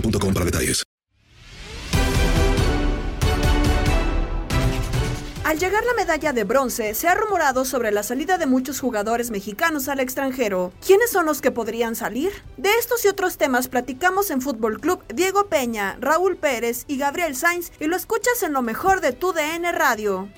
para detalles. Al llegar la medalla de bronce, se ha rumorado sobre la salida de muchos jugadores mexicanos al extranjero. ¿Quiénes son los que podrían salir? De estos y otros temas platicamos en Fútbol Club Diego Peña, Raúl Pérez y Gabriel Sainz y lo escuchas en lo mejor de tu DN Radio.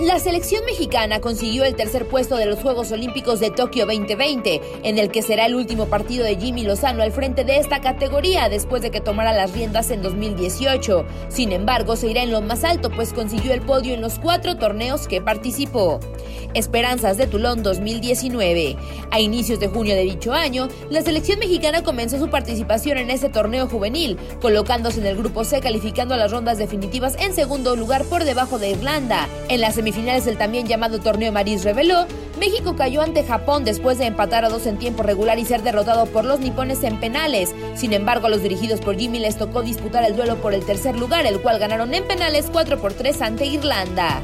La selección mexicana consiguió el tercer puesto de los Juegos Olímpicos de Tokio 2020, en el que será el último partido de Jimmy Lozano al frente de esta categoría después de que tomara las riendas en 2018. Sin embargo, se irá en lo más alto, pues consiguió el podio en los cuatro torneos que participó. Esperanzas de Tulón 2019. A inicios de junio de dicho año, la selección mexicana comenzó su participación en este torneo juvenil, colocándose en el grupo C calificando a las rondas definitivas en segundo lugar por debajo de Irlanda. En las semifinales del también llamado torneo Maris reveló, México cayó ante Japón después de empatar a dos en tiempo regular y ser derrotado por los nipones en penales. Sin embargo, a los dirigidos por Jimmy les tocó disputar el duelo por el tercer lugar, el cual ganaron en penales 4 por 3 ante Irlanda.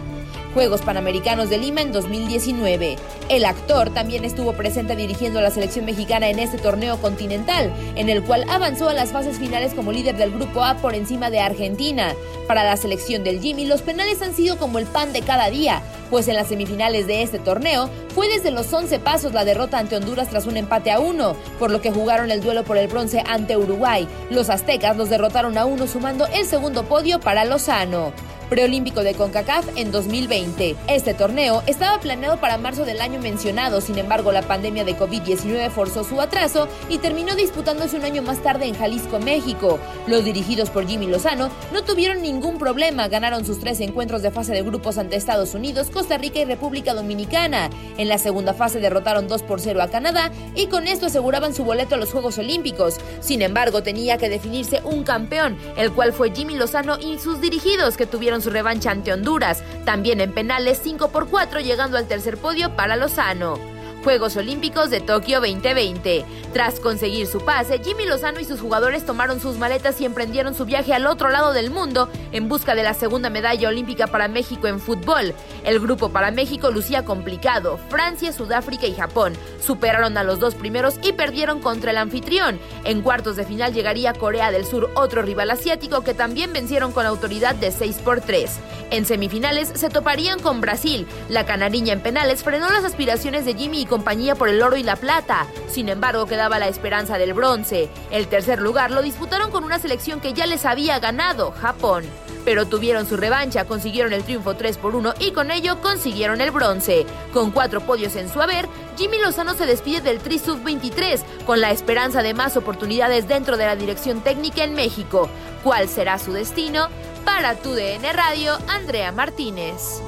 Juegos Panamericanos de Lima en 2019. El actor también estuvo presente dirigiendo a la selección mexicana en este torneo continental, en el cual avanzó a las fases finales como líder del Grupo A por encima de Argentina. Para la selección del Jimmy, los penales han sido como el pan de cada día, pues en las semifinales de este torneo fue desde los 11 pasos la derrota ante Honduras tras un empate a uno, por lo que jugaron el duelo por el bronce ante Uruguay. Los aztecas los derrotaron a uno sumando el segundo podio para Lozano preolímpico de CONCACAF en 2020. Este torneo estaba planeado para marzo del año mencionado, sin embargo la pandemia de COVID-19 forzó su atraso y terminó disputándose un año más tarde en Jalisco, México. Los dirigidos por Jimmy Lozano no tuvieron ningún problema, ganaron sus tres encuentros de fase de grupos ante Estados Unidos, Costa Rica y República Dominicana. En la segunda fase derrotaron 2 por 0 a Canadá y con esto aseguraban su boleto a los Juegos Olímpicos. Sin embargo, tenía que definirse un campeón, el cual fue Jimmy Lozano y sus dirigidos que tuvieron su revancha ante Honduras, también en penales 5 por 4 llegando al tercer podio para Lozano. Juegos Olímpicos de Tokio 2020. Tras conseguir su pase, Jimmy Lozano y sus jugadores tomaron sus maletas y emprendieron su viaje al otro lado del mundo en busca de la segunda medalla olímpica para México en fútbol. El grupo para México lucía complicado. Francia, Sudáfrica y Japón superaron a los dos primeros y perdieron contra el anfitrión. En cuartos de final llegaría Corea del Sur, otro rival asiático que también vencieron con autoridad de 6 por 3. En semifinales se toparían con Brasil. La canariña en penales frenó las aspiraciones de Jimmy y compañía por el oro y la plata. Sin embargo, quedaba la esperanza del bronce. El tercer lugar lo disputaron con una selección que ya les había ganado, Japón. pero tuvieron su revancha, consiguieron el triunfo 3 por 1 y con ello consiguieron el bronce. Con cuatro podios en su haber, Jimmy Lozano se despide del Tri Sub 23 con la esperanza de más oportunidades dentro de la dirección técnica en México. ¿Cuál será su destino? Para tu DN Radio, Andrea Martínez.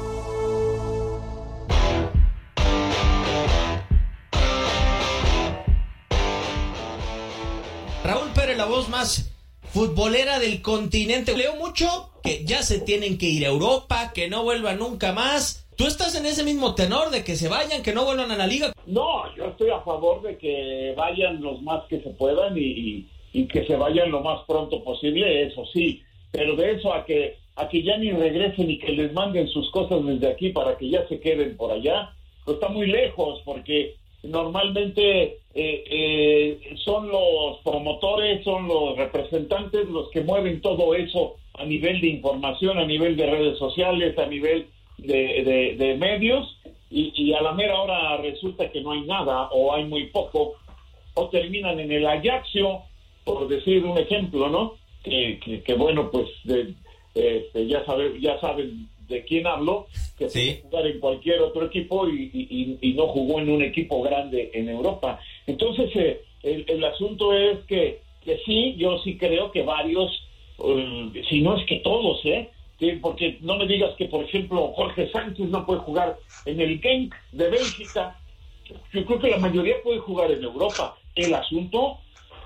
La voz más futbolera del continente. Leo mucho que ya se tienen que ir a Europa, que no vuelvan nunca más. ¿Tú estás en ese mismo tenor de que se vayan, que no vuelvan a la liga? No, yo estoy a favor de que vayan los más que se puedan y, que se vayan lo más pronto posible, eso sí. Pero de eso a que a que ya ni regresen y que les manden sus cosas desde aquí para que ya se queden por allá, pues está muy lejos porque normalmente eh, eh, son los promotores, son los representantes los que mueven todo eso a nivel de información, a nivel de redes sociales, a nivel de, medios, y, a la mera hora resulta que no hay nada o hay muy poco, o terminan en el Ajaxio, por decir un ejemplo, ¿no? Que, que, bueno, pues este, ya, sabe, ya saben de quién hablo, que puede jugar en cualquier otro equipo y, y, no jugó en un equipo grande en Europa. Entonces, eh, el, el, asunto es que, que, sí, yo sí creo que varios, um, si no es que todos, ¿eh? porque no me digas que, por ejemplo, Jorge Sánchez no puede jugar en el Genk de Bélgica. Yo creo que la mayoría puede jugar en Europa. El asunto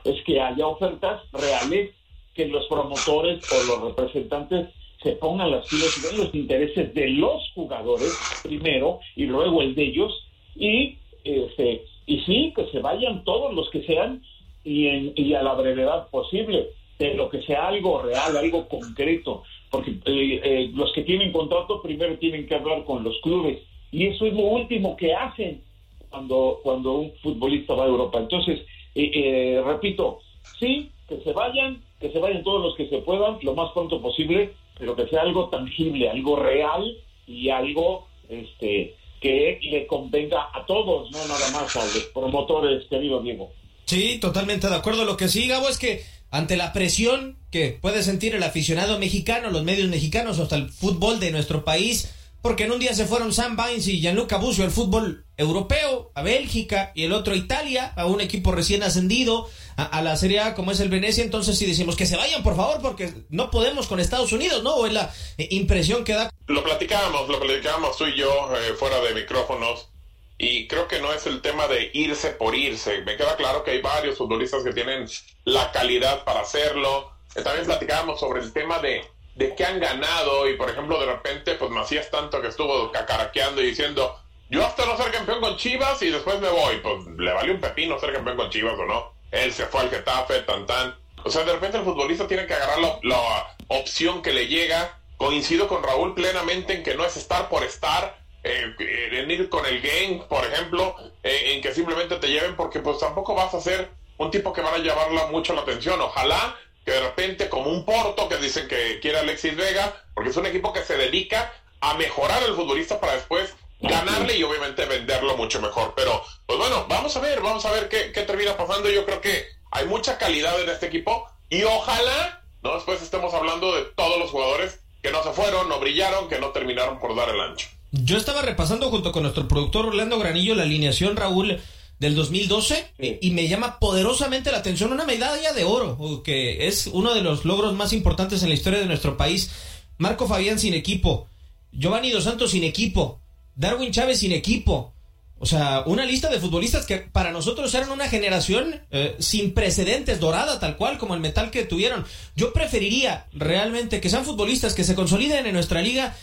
es que haya ofertas reales que los promotores o los representantes se pongan las pilas y vean los intereses de los jugadores primero y luego el de ellos. Y este y sí que se vayan todos los que sean y, en, y a la brevedad posible pero que sea algo real algo concreto. Porque eh, eh, los que tienen contrato primero tienen que hablar con los clubes. Y eso es lo último que hacen cuando cuando un futbolista va a Europa. Entonces eh, repito sí que se vayan que se vayan todos los que se puedan lo más pronto posible pero que sea algo tangible, algo real y algo este que le convenga a todos, no nada más a los promotores, querido Diego. Sí, totalmente de acuerdo. Lo que sí, Gabo, es que ante la presión que puede sentir el aficionado mexicano, los medios mexicanos, hasta el fútbol de nuestro país, porque en un día se fueron Sam Vines y Gianluca Busio al fútbol europeo, a Bélgica, y el otro a Italia, a un equipo recién ascendido, a, la Serie A como es el Venecia, entonces si decimos que se vayan, por favor, porque no podemos con Estados Unidos, ¿no? O es la eh, impresión que da. Lo platicábamos, lo platicábamos tú y yo eh, fuera de micrófonos, y creo que no es el tema de irse por irse. Me queda claro que hay varios futbolistas que tienen la calidad para hacerlo. Eh, también platicábamos sobre el tema de de que han ganado y por ejemplo de repente Macías tanto que estuvo cacaraqueando y diciendo yo hasta no ser campeón con Chivas y después me voy, pues le valió un pepino ser campeón con Chivas o no, él se fue al Getafe, tan tan, o sea de repente el futbolista tiene que agarrar la, opción que le llega, coincido con Raúl plenamente en que no es estar por estar, eh, en ir con el game, por ejemplo, eh, en que simplemente te lleven porque pues tampoco vas a ser un tipo que van a llevarla mucho la atención, ojalá que de repente como un Porto que dicen que quiere Alexis Vega, porque es un equipo que se dedica a mejorar al futbolista para después ganarle y obviamente venderlo mucho mejor. Pero, pues bueno, vamos a ver, vamos a ver qué, qué termina pasando. Yo creo que hay mucha calidad en este equipo y ojalá, ¿no? Después estemos hablando de todos los jugadores que no se fueron, no brillaron, que no terminaron por dar el ancho. Yo estaba repasando junto con nuestro productor Orlando Granillo la alineación, Raúl, del 2012 y me llama poderosamente la atención una medalla de oro, que es uno de los logros más importantes en la historia de nuestro país. Marco Fabián sin equipo, Giovanni Dos Santos sin equipo, Darwin Chávez sin equipo. O sea, una lista de futbolistas que para nosotros eran una generación eh, sin precedentes, dorada tal cual como el metal que tuvieron. Yo preferiría realmente que sean futbolistas que se consoliden en nuestra liga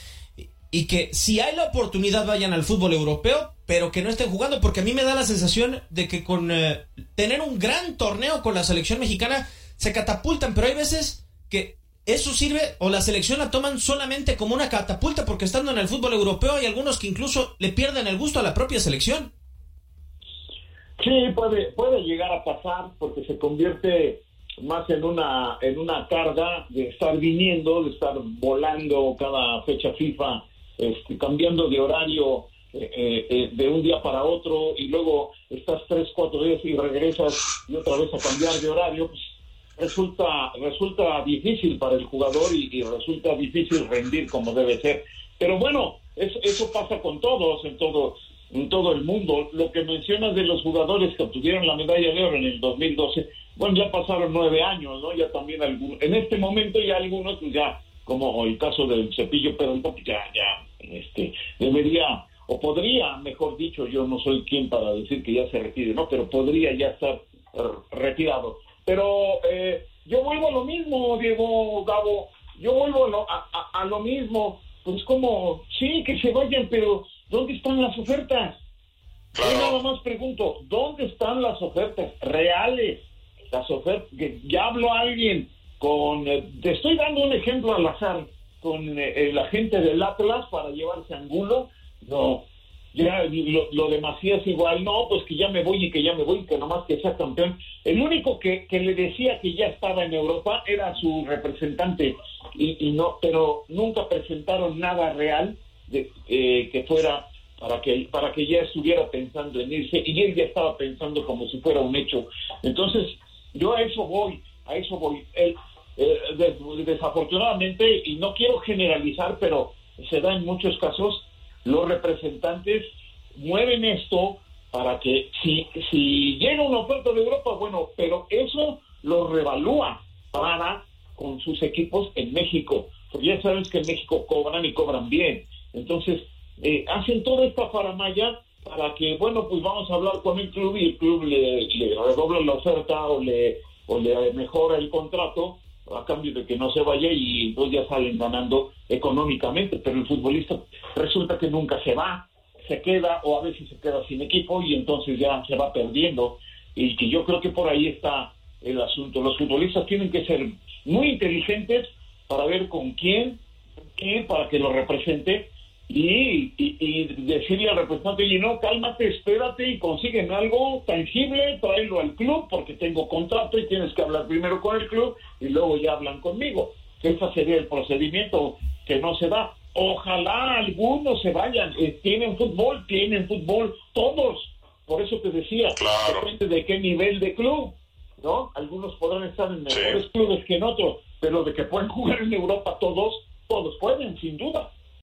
y que si hay la oportunidad vayan al fútbol europeo, pero que no estén jugando, porque a mí me da la sensación de que con eh, tener un gran torneo con la selección mexicana se catapultan, pero hay veces que eso sirve o la selección la toman solamente como una catapulta porque estando en el fútbol europeo hay algunos que incluso le pierden el gusto a la propia selección. Sí, puede, puede llegar a pasar porque se convierte más en una, en una carga de estar viniendo, de estar volando cada fecha FIFA este, cambiando de horario eh, eh, eh, de un día para otro y luego estás tres, cuatro días y regresas y otra vez a cambiar de horario, pues, resulta, resulta difícil para el jugador y, resulta difícil rendir como debe ser. Pero bueno, eso pasa con todos, en todo, en todo el mundo. Lo que mencionas de los jugadores que obtuvieron la medalla de oro en el 2012, bueno, ya pasaron nueve años, ¿no? Ya también algunos, en este momento ya algunos, pues ya, como el caso del cepillo, pero ya, ya, este, debería, o podría, mejor dicho, yo no soy quien para decir que ya se retire, ¿no? Pero podría ya estar retirado. Pero eh, yo vuelvo a lo mismo, Diego Gabo, yo vuelvo a, lo mismo, pues como, sí, que se vayan, pero ¿dónde están las ofertas? Yo nada más pregunto, ¿dónde están las ofertas reales? Las ofertas, ya habló alguien con, eh, te estoy dando un ejemplo al azar, con eh, el agente del Atlas para llevarse Angulo, no, ya lo, lo de Macías igual, no, pues que ya me voy y que ya me voy, que nomás que sea campeón. El único que, que le decía que ya estaba en Europa era su representante, y, no, pero nunca presentaron nada real de, eh, que fuera para que para que ya estuviera pensando en irse y él ya estaba pensando como si fuera un hecho. Entonces, yo a eso voy, a eso voy. Eh, desafortunadamente, y no quiero generalizar, pero se da en muchos casos, los representantes mueven esto para que si, si llega una oferta de Europa, bueno, pero eso lo revalúa para con sus equipos en México. Porque ya sabes que en México cobran y cobran bien. Entonces, eh, hacen toda esta faramaya para que, bueno, pues vamos a hablar con el club y el club le, le redobla la oferta o le, o le mejora el contrato a cambio de que no se vaya y dos ya salen ganando económicamente, pero el futbolista resulta que nunca se va, se queda o a veces se queda sin equipo y entonces ya se va perdiendo y que yo creo que por ahí está el asunto. Los futbolistas tienen que ser muy inteligentes para ver con quién, quién para que lo represente y, y, decirle al representante, y no, cálmate, espérate y consiguen algo tangible, tráelo al club porque tengo contrato y tienes que hablar primero con el club y luego ya hablan conmigo. Ese sería el procedimiento que no se da. Ojalá algunos se vayan, eh, tienen fútbol, tienen fútbol, todos. Por eso te decía, depende de qué nivel de club, ¿no? Algunos podrán estar en mejores clubes que en otros, pero de que pueden jugar en Europa todos, todos pueden, sin duda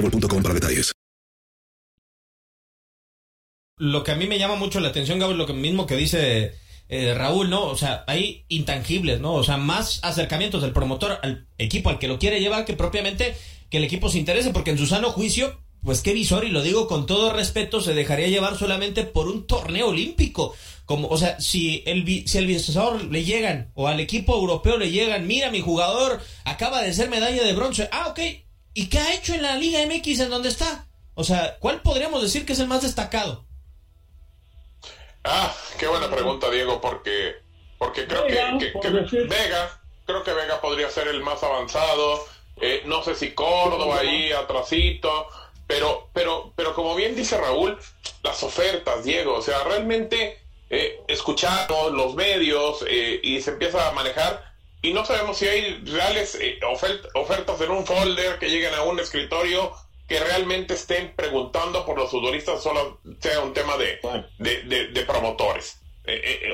boostmobile para detalles. Lo que a mí me llama mucho la atención, Gabo, es lo mismo que dice eh, Raúl, ¿no? O sea, hay intangibles, ¿no? O sea, más acercamientos del promotor al equipo al que lo quiere llevar que propiamente que el equipo se interese, porque en su sano juicio pues qué visor, y lo digo con todo respeto, se dejaría llevar solamente por un torneo olímpico. Como, o sea, si el, si el visor le llegan, o al equipo europeo le llegan, mira, mi jugador acaba de ser medalla de bronce. Ah, ok. ¿Y qué ha hecho en la Liga MX en donde está? O sea, ¿cuál podríamos decir que es el más destacado? Ah, qué buena pregunta, Diego, porque, porque creo que, Vega, creo que Vega podría ser el más avanzado. Eh, no sé si Córdoba ahí atrasito, pero, pero, pero como bien dice Raúl, las ofertas, Diego, o sea, realmente eh, escuchamos los medios eh, y se empieza a manejar y no sabemos si hay reales eh, ofertas en un folder que lleguen a un escritorio que realmente estén preguntando por los futbolistas, solo sea un tema de, de, promotores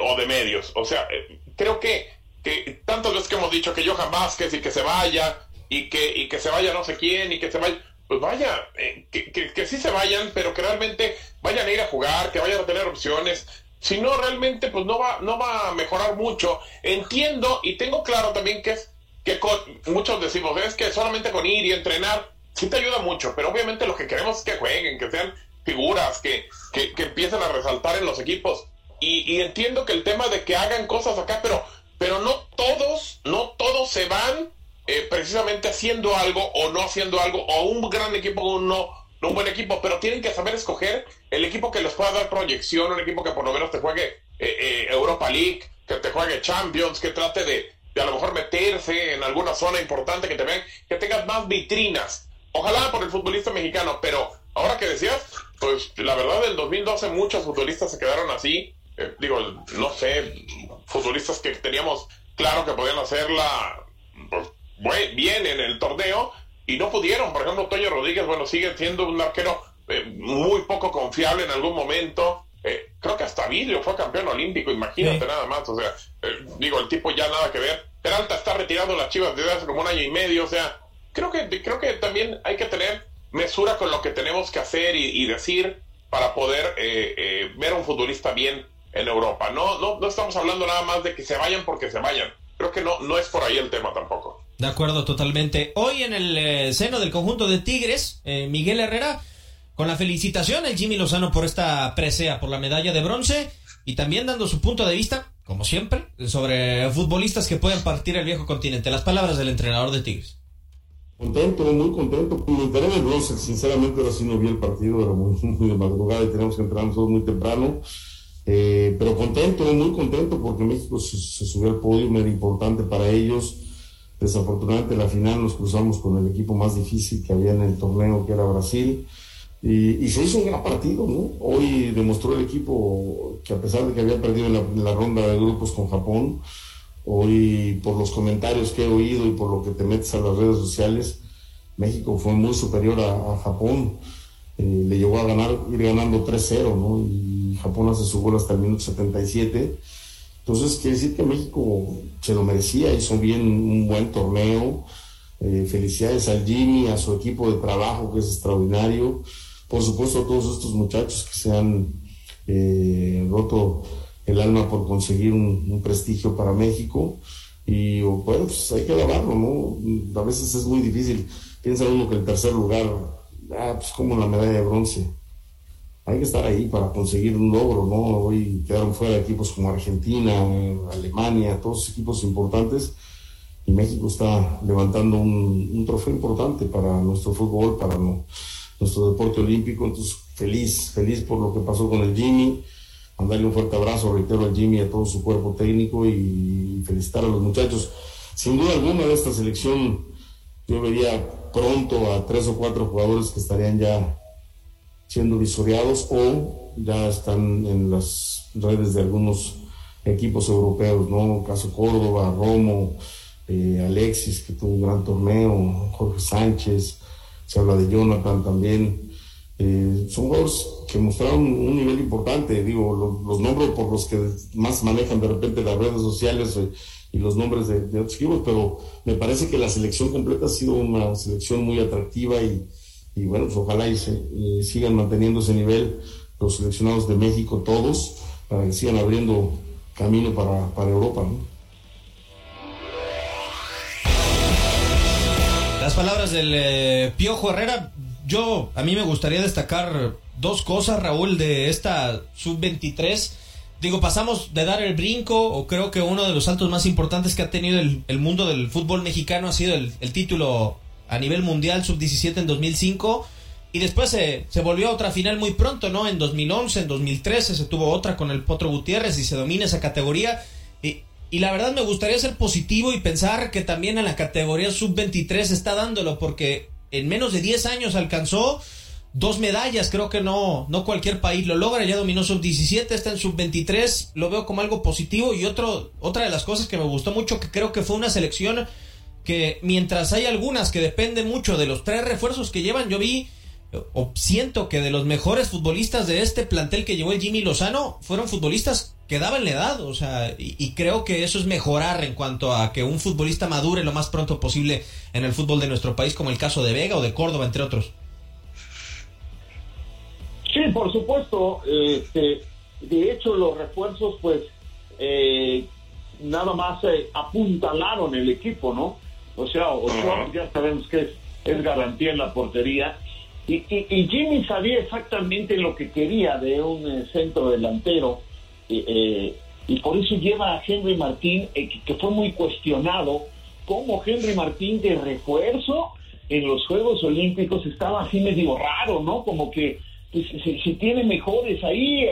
o de medios. O sea, creo que, que tantas veces que hemos dicho que Johan Vázquez y que se vaya, y que, y que se vaya no sé quién, y que se vaya pues vaya, eh, que, que, sí se vayan, pero que realmente vayan a ir a jugar, que vayan a tener opciones. Si no, realmente, pues no va, no va a mejorar mucho. Entiendo y tengo claro también que es que muchos decimos, es que solamente con ir y entrenar, sí te ayuda mucho, pero obviamente lo que queremos es que jueguen, que sean figuras, que, que, que empiecen a resaltar en los equipos. Y, y entiendo que el tema de que hagan cosas acá, pero, pero no todos, no todos se van eh, precisamente haciendo algo o no haciendo algo, o un gran equipo o un buen equipo, pero tienen que saber escoger el equipo que les pueda dar proyección, un equipo que por lo menos te juegue eh, eh, Europa League, que te juegue Champions, que trate de, de, a lo mejor meterse en alguna zona importante, que te vean, que tengas más vitrinas. Ojalá por el futbolista mexicano, pero ahora que decías, pues la verdad del 2012 muchos futbolistas se quedaron así, digo, no sé, futbolistas que teníamos claro que podían hacerla, pues, bien en el torneo y no pudieron. Por ejemplo, Toño Rodríguez, bueno, sigue siendo un arquero eh, muy poco confiable en algún momento. Eh, creo que hasta Vidrio fue campeón olímpico, imagínate nada más. O sea, eh, digo, el tipo ya nada que ver. Peralta está retirando las chivas desde hace como un año y medio. O sea, creo que, creo que también hay que tener mesura con lo que tenemos que hacer y, decir para poder ver a un futbolista bien en Europa. No, no, no estamos hablando nada más de que se vayan porque se vayan. Creo que no, no es por ahí el tema tampoco. De acuerdo, totalmente. Hoy en el eh, seno del conjunto de Tigres, eh, Miguel Herrera, con la felicitación al Jimmy Lozano por esta presea, por la medalla de bronce, y también dando su punto de vista, como siempre, sobre futbolistas que pueden partir el viejo continente. Las palabras del entrenador de Tigres. Contento, muy contento. Me enteré del bronce, sinceramente ahora sí no vi el partido, era muy, de madrugada y tenemos que entrar todos muy temprano. Eh, pero contento, muy contento porque México se, se subió al podio, era importante para ellos Desafortunadamente la final nos cruzamos con el equipo más difícil que había en el torneo, que era Brasil. Y, se hizo un gran partido, ¿no? Hoy demostró el equipo que a pesar de que había perdido en la, ronda de grupos con Japón, hoy por los comentarios que he oído y por lo que te metes a las redes sociales, México fue muy superior a, Japón. Eh, le llegó a ganar, ir ganando 3-0, ¿no? Y Japón hace su gol hasta el minuto 77 entonces, quiere decir que México se lo merecía, hizo bien un buen torneo. Eh, felicidades al Jimmy, a su equipo de trabajo que es extraordinario. Por supuesto, a todos estos muchachos que se han eh, roto el alma por conseguir un, prestigio para México. Y bueno, pues hay que alabarlo, ¿no? A veces es muy difícil. Piensa uno que el tercer lugar, ah, pues como la medalla de bronce hay que estar ahí para conseguir un logro, ¿no? Hoy quedaron fuera equipos como Argentina, Alemania, todos equipos importantes y México está levantando un, trofeo importante para nuestro fútbol, para nuestro deporte olímpico. Entonces, feliz, feliz por lo que pasó con el Jimmy. Mandarle un fuerte abrazo, reitero, al Jimmy a todo su cuerpo técnico y felicitar a los muchachos. Sin duda alguna de esta selección, yo vería pronto a tres o cuatro jugadores que estarían ya siendo visoreados o ya están en las redes de algunos equipos europeos, ¿no? Caso Córdoba, Romo, eh, Alexis, que tuvo un gran torneo, Jorge Sánchez, se habla de Jonathan también. Eh, son jugadores que mostraron un nivel importante, digo, los, nombres por los que más manejan de repente las redes sociales eh, y los nombres de, otros equipos, pero me parece que la selección completa ha sido una selección muy atractiva y, y bueno, pues ojalá y, sigan manteniendo ese nivel los seleccionados de México todos, para que sigan abriendo camino para, Europa. Las palabras del eh, Piojo Herrera, yo, a mí me gustaría destacar dos cosas, Raúl, de esta sub-23. Digo, pasamos de dar el brinco, o creo que uno de los saltos más importantes que ha tenido el, mundo del fútbol mexicano ha sido el título a nivel mundial sub-17 en 2005. Y después se, se volvió a otra final muy pronto, ¿no? En 2011, en 2013 se tuvo otra con el Potro Gutiérrez y se domina esa categoría. Y, y la verdad me gustaría ser positivo y pensar que también en la categoría sub-23 está dándolo, porque en menos de 10 años alcanzó dos medallas, creo que no, no cualquier país lo logra, ya dominó sub-17, está en sub-23, lo veo como algo positivo y otro, otra de las cosas que me gustó mucho, que creo que fue una selección que mientras hay algunas que dependen mucho de los tres refuerzos que llevan, yo vi o siento que de los mejores futbolistas de este plantel que llevó el Jimmy Lozano fueron futbolistas que daban la edad, o sea, y, creo que eso es mejorar en cuanto a que un futbolista madure lo más pronto posible en el fútbol de nuestro país, como el caso de Vega o de Córdoba, entre otros. Sí, por supuesto. Este, de hecho, los refuerzos, pues, eh, nada más eh, apuntalaron el equipo, ¿no? O sea, Ochoa, uh -huh. ya sabemos que es, es garantía en la portería. Y, y, y, Jimmy sabía exactamente lo que quería de un eh, centro delantero eh, y por eso lleva a Henry Martín, eh, que, que, fue muy cuestionado, como Henry Martín de refuerzo en los Juegos Olímpicos estaba así medio raro, ¿no? Como que pues, si, si, tiene mejores ahí,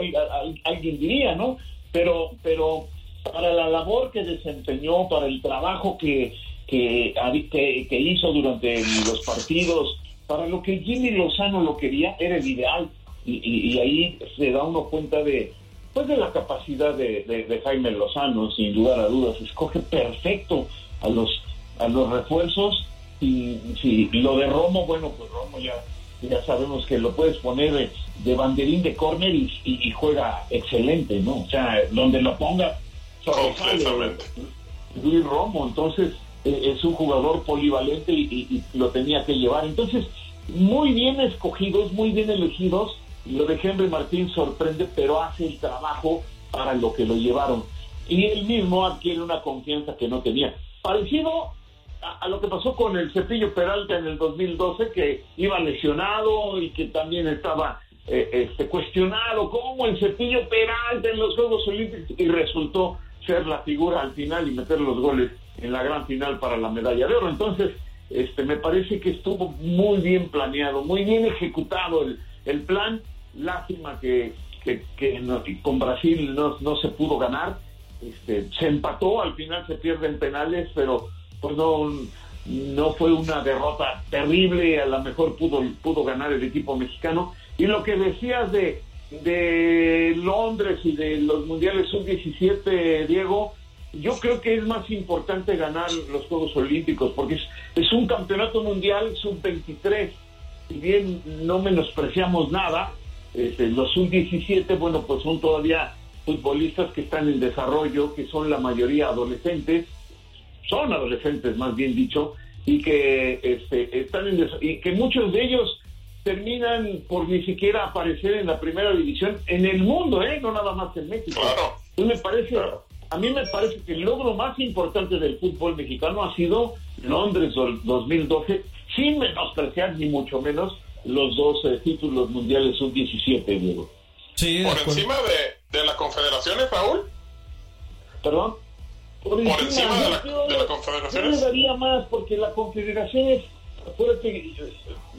alguien diría, ¿no? Pero, pero para la labor que desempeñó, para el trabajo que, que, que, que hizo durante los partidos, para lo que Jimmy Lozano lo quería, era el ideal. Y, y, y, ahí se da uno cuenta de, pues de la capacidad de, de, de, Jaime Lozano, sin lugar a dudas. Escoge perfecto a los, a los refuerzos. Y si lo de Romo, bueno, pues Romo ya, ya sabemos que lo puedes poner de, de banderín de córner y, y, juega excelente, ¿no? O sea, donde lo ponga, sobresale Luis Romo. Entonces, es un jugador polivalente y, lo tenía que llevar. Entonces, muy bien escogidos, muy bien elegidos. Lo de Henry Martín sorprende, pero hace el trabajo para lo que lo llevaron. Y él mismo adquiere una confianza que no tenía. Parecido a, a lo que pasó con el Cepillo Peralta en el 2012, que iba lesionado y que también estaba eh, este, cuestionado como el Cepillo Peralta en los Juegos Olímpicos y resultó ser la figura al final y meter los goles en la gran final para la medalla de oro. Entonces, este, me parece que estuvo muy bien planeado, muy bien ejecutado el, el plan. Lástima que, que, con Brasil no, no, se pudo ganar. Este, se empató, al final se pierden penales, pero pues no, no fue una derrota terrible. A lo mejor pudo, pudo ganar el equipo mexicano. Y lo que decías de, de Londres y de los mundiales sub-17, Diego, yo creo que es más importante ganar los Juegos Olímpicos porque es, es un campeonato mundial sub-23. Si bien no menospreciamos nada, este, los sub-17, bueno, pues son todavía futbolistas que están en desarrollo, que son la mayoría adolescentes, son adolescentes más bien dicho, y que este, están en y que muchos de ellos terminan por ni siquiera aparecer en la primera división en el mundo, ¿eh? no nada más en México. Claro. Entonces me parece, claro a mí me parece que el logro más importante del fútbol mexicano ha sido Londres 2012, sin menospreciar ni mucho menos los dos eh, títulos mundiales sub-17, Diego. Sí, ¿Por encima de, de las confederaciones, Raúl? ¿Perdón? Por, encima, ¿Por encima de, la, de las confederaciones. Yo le daría más porque la confederación es, acuérdate que,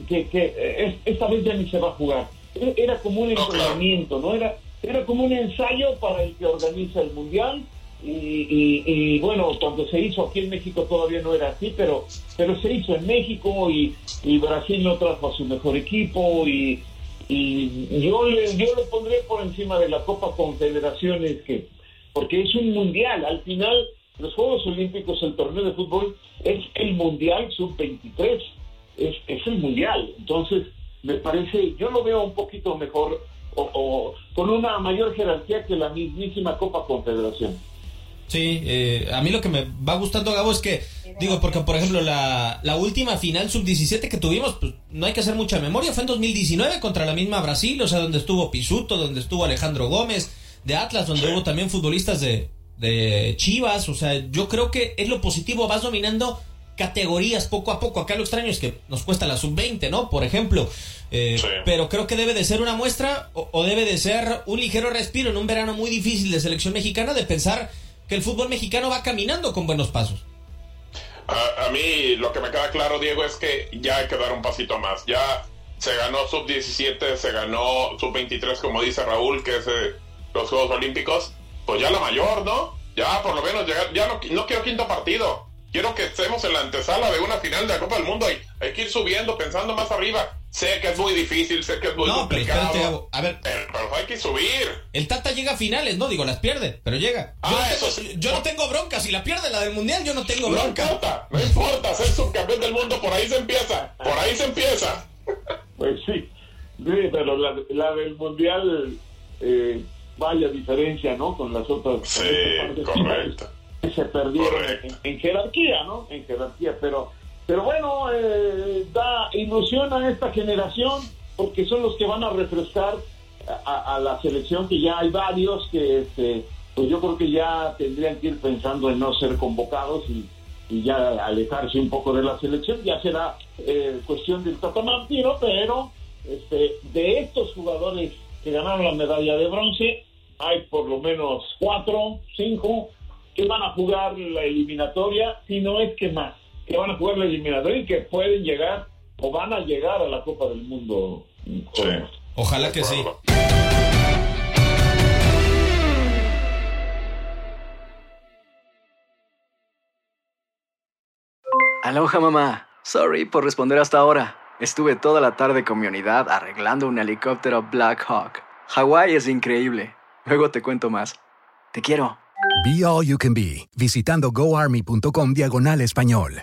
que, que, esta vez ya ni se va a jugar. Era como un entrenamiento, claro. ¿no? Era, era como un ensayo para el que organiza el mundial y, y, y, bueno, cuando se hizo aquí en México todavía no era así, pero, pero se hizo en México y, y Brasil no trajo a su mejor equipo y, y yo, le, yo le pondré por encima de la Copa Confederaciones que porque es un mundial, al final los Juegos Olímpicos, el torneo de fútbol es el mundial sub-23, es, es el mundial, entonces me parece, yo lo veo un poquito mejor o, o con una mayor jerarquía que la mismísima Copa Confederación. Sí, eh, a mí lo que me va gustando, Gabo, es que, digo, porque por ejemplo, la, la última final sub-17 que tuvimos, pues no hay que hacer mucha memoria, fue en 2019 contra la misma Brasil, o sea, donde estuvo Pisuto, donde estuvo Alejandro Gómez de Atlas, donde hubo también futbolistas de, de Chivas, o sea, yo creo que es lo positivo, vas dominando categorías poco a poco. Acá lo extraño es que nos cuesta la sub-20, ¿no? Por ejemplo. Eh, pero creo que debe de ser una muestra o, debe de ser un ligero respiro en un verano muy difícil de selección mexicana de pensar que el fútbol mexicano va caminando con buenos pasos. A, mí lo que me queda claro, Diego, es que ya hay que dar un pasito más. Ya se ganó sub-17, se ganó sub-23, como dice Raúl, que es eh, los Juegos Olímpicos. Pues ya la mayor, ¿no? Ya por lo menos llegar, ya no, no quiero quinto partido Quiero que estemos en la antesala de una final de la Copa del Mundo. Hay que ir subiendo, pensando más arriba. Sé que es muy difícil, sé que es muy complicado. a ver, pero, hay que subir. El Tata llega a finales, no digo, las pierde, pero llega. Ah, yo, no tengo, sí. yo no tengo bronca, si la pierde la del Mundial, yo no tengo bronca. No importa, no importa, ser subcampeón del mundo, por ahí se empieza, por ahí se empieza. Pues sí, pero la, del Mundial, eh, vaya diferencia, ¿no? Con las otras. Sí, correcto se perdieron en, jerarquía, ¿no? En jerarquía, pero, pero bueno, eh, da ilusión a esta generación porque son los que van a refrescar a, la selección, que ya hay varios que, este, pues yo creo que ya tendrían que ir pensando en no ser convocados y, ya alejarse un poco de la selección, ya será eh, cuestión del Tata pero este, de estos jugadores que ganaron la medalla de bronce, hay por lo menos cuatro, cinco que van a jugar la eliminatoria, si no es que más, que van a jugar la eliminatoria y que pueden llegar o van a llegar a la Copa del Mundo. Ojalá que sí. Aloha mamá. Sorry por responder hasta ahora. Estuve toda la tarde con mi unidad arreglando un helicóptero Black Hawk. Hawái es increíble. Luego te cuento más. Te quiero. Be All You Can Be, visitando goarmy.com diagonal español.